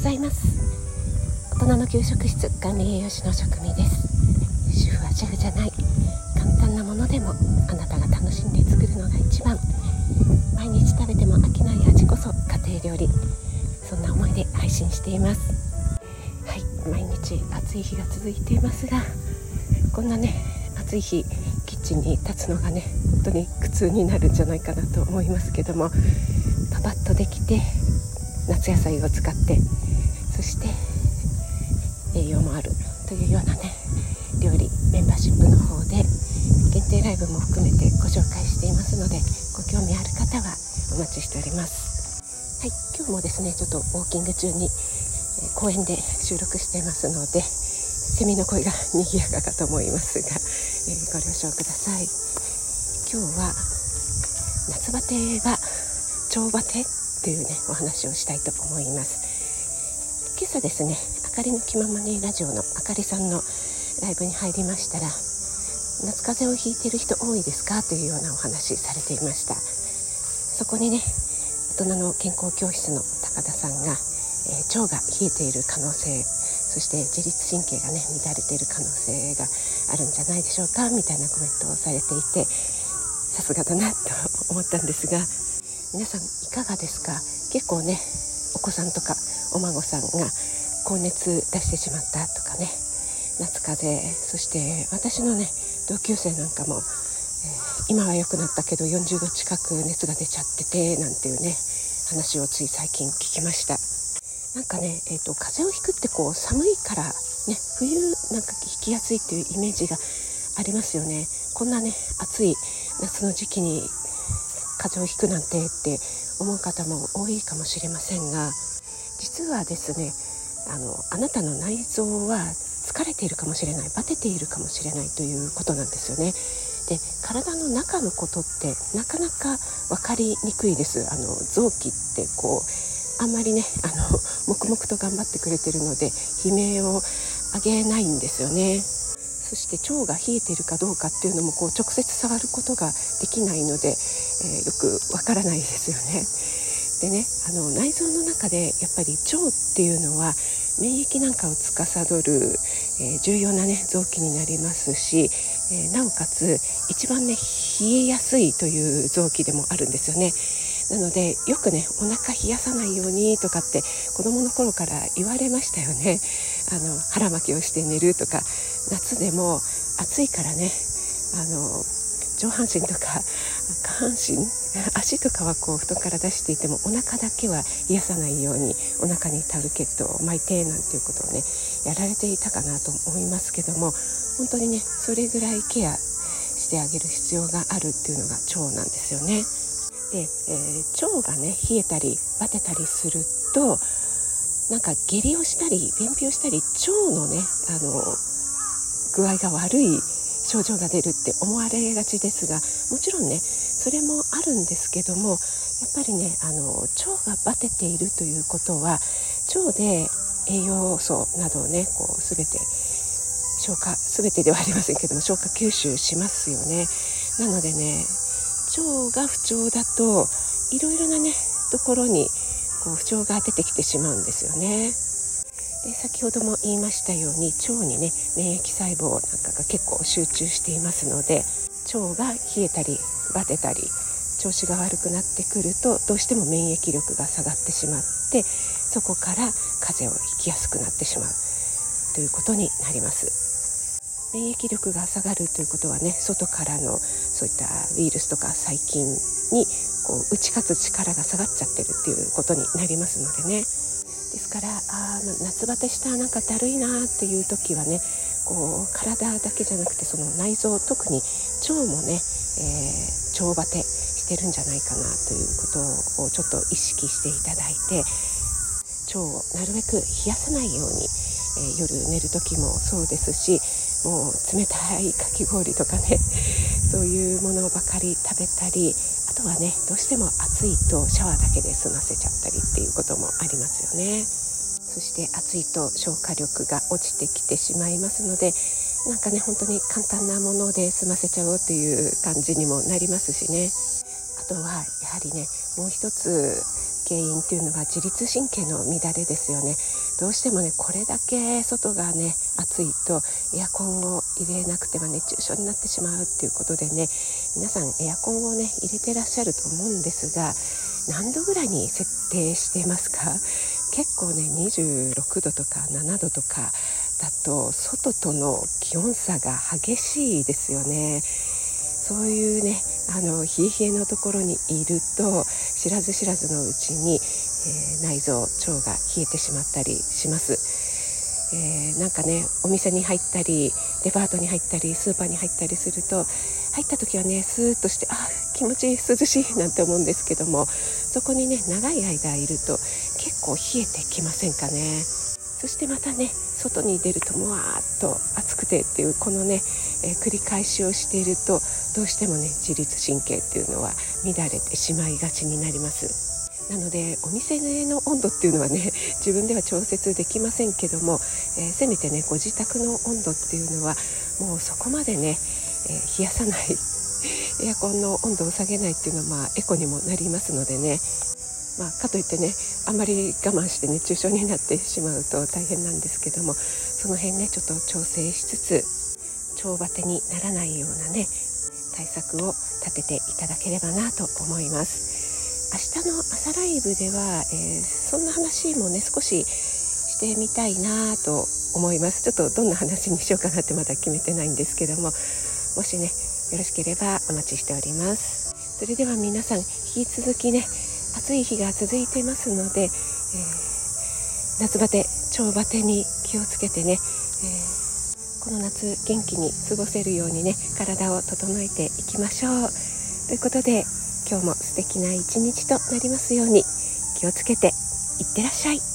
ざいます。大人の給食室管理栄養士の職味です。主婦はシェフじゃない。簡単なものでもあなたが楽しんで作るのが一番。毎日食べても飽きない味こそ家庭料理。そんな思いで配信しています。はい毎日暑い日が続いていますがこんなね暑い日キッチンに立つのがね本当に苦痛になるんじゃないかなと思いますけどもパパッとできて夏野菜を使ってそして栄養もあるというようなね料理メンバーシップの方で限定ライブも含めてご紹介していますのでご興味ある方はお待ちしております。はい今日もですねちょっとウォーキング中に、公園で収録していますのでセミの声が賑やかかと思いますが、えー、ご了承ください。今日は夏バテは腸バテっていうねお話をしたいと思います。今朝ですねあかりの気ままにラジオのあかりさんのライブに入りましたら夏風邪をひいてる人多いですかというようなお話されていました。そこにね大人の健康教室の高田さんが、えー、腸が冷えている可能性そして自律神経がね乱れている可能性があるんじゃないでしょうかみたいなコメントをされていてさすがだなと思ったんですが皆さんいかがですか？結構ねお子さんとかお孫さんが高熱出してしまったとかね夏風邪そして私のね同級生なんかも、えー、今は良くなったけど40度近く熱が出ちゃっててなんていうね話をつい最近聞きました。なんかね、えーと、風邪をひくってこう寒いからね冬なんかひきやすいっていうイメージがありますよね。こんなね暑い夏の時期に風邪をひくなんてって思う方も多いかもしれませんが実はですねあのあなたの内臓は疲れているかもしれないバテているかもしれないということなんですよね。で体の中のことってなかなか分かりにくいです。あの臓器ってこうあんまりねあの黙々と頑張ってくれてるので悲鳴を上げないんですよね。そして腸が冷えているかどうかっていうのもこう直接触ることができないので、えー、よくわからないですよね。でねあの内臓の中でやっぱり腸っていうのは免疫なんかを司る、えー、重要な、ね、臓器になりますし、えー、なおかつ一番ね冷えやすいという臓器でもあるんですよね。なのでよくねお腹冷やさないようにとかって子どもの頃から言われましたよねあの腹巻きをして寝るとか夏でも暑いからねあの上半身とか下半身？足とかはこう布団から出していてもお腹だけは癒さないようにお腹にタオルケットを巻いてなんていうことをねやられていたかなと思いますけども本当にねそれぐらいケアしてあげる必要があるっていうのが腸なんですよね。で、えー、腸がね冷えたりバテたりするとなんか下痢をしたり便秘をしたり腸のねあの具合が悪い症状が出るって思われがちですがもちろんねそれもあるんですけどもやっぱりねあの腸がバテているということは腸で栄養素などをねこう全て消化全てではありませんけども消化吸収しますよね。なのでね腸が不調だといろいろなねところにこう不調が出てきてしまうんですよね。で先ほども言いましたように腸にね免疫細胞なんかが結構集中していますので腸が冷えたりバテたり調子が悪くなってくるとどうしても免疫力が下がってしまってそこから風邪をひきやすくなってしまうということになります。免疫力が下がるということはね外からのそういったウイルスとか細菌にこう打ち勝つ力が下がっちゃってるっていうことになりますのでねですからあ夏バテしたなんかだるいなっていう時はねこう体だけじゃなくてその内臓特に腸もね、えー、腸バテしてるんじゃないかなということをちょっと意識していただいて腸をなるべく冷やさないように、えー、夜寝る時もそうですしもう冷たいかき氷とかね そういうものばかり食べたりあとはねどうしても暑いとシャワーだけで済ませちゃったりっていうこともありますよね。そして暑いと消化力が落ちてきてしまいますのでなんかね本当に簡単なもので済ませちゃおうっていう感じにもなりますしね。あとはやはりねもう一つ原因っていうのは自律神経の乱れですよね。どうしてもねこれだけ外がね暑いとエアコンを入れなくては熱中症になってしまうっていうことでね皆さんエアコンをね入れてらっしゃると思うんですが何度ぐらいに設定してますか？結構ね26度とか7度とかだと外との気温差が激しいですよね。そういうねあの冷え冷えのところにいると知らず知らずのうちに、えー、内臓腸が冷えてしまったりします、えー、なんかねお店に入ったりデパートに入ったりスーパーに入ったりすると入った時はねスーッとしてあ気持ちいい涼しいなんて思うんですけどもそこにね長い間いると結構冷えてきませんかね。そしてまたね外に出るともわーっと暑くてっていうこのね、えー、繰り返しをしているとどうしてもね自律神経っていうのは乱れてしまいがちになります。なのでお店の温度っていうのはね自分では調節できませんけども、えー、せめてねご自宅の温度っていうのはもうそこまでね、えー、冷やさないエアコンの温度を下げないっていうのはまあエコにもなりますのでね。まあ、かといってねあんまり我慢して熱中症になってしまうと大変なんですけどもその辺ねちょっと調整しつつ腸バテにならないようなね対策を立てていただければなと思います。明日の朝ライブでは、えー、そんな話もね少ししてみたいなと思います。ちょっとどんな話にしようかなってまだ決めてないんですけどももしねよろしければお待ちしております。それでは皆さん引き続きね暑い日が続いてますので、えー、夏バテ腸バテに気をつけてね、えー、この夏元気に過ごせるようにね体を整えていきましょうということで今日も素敵な一日となりますように気をつけていってらっしゃい。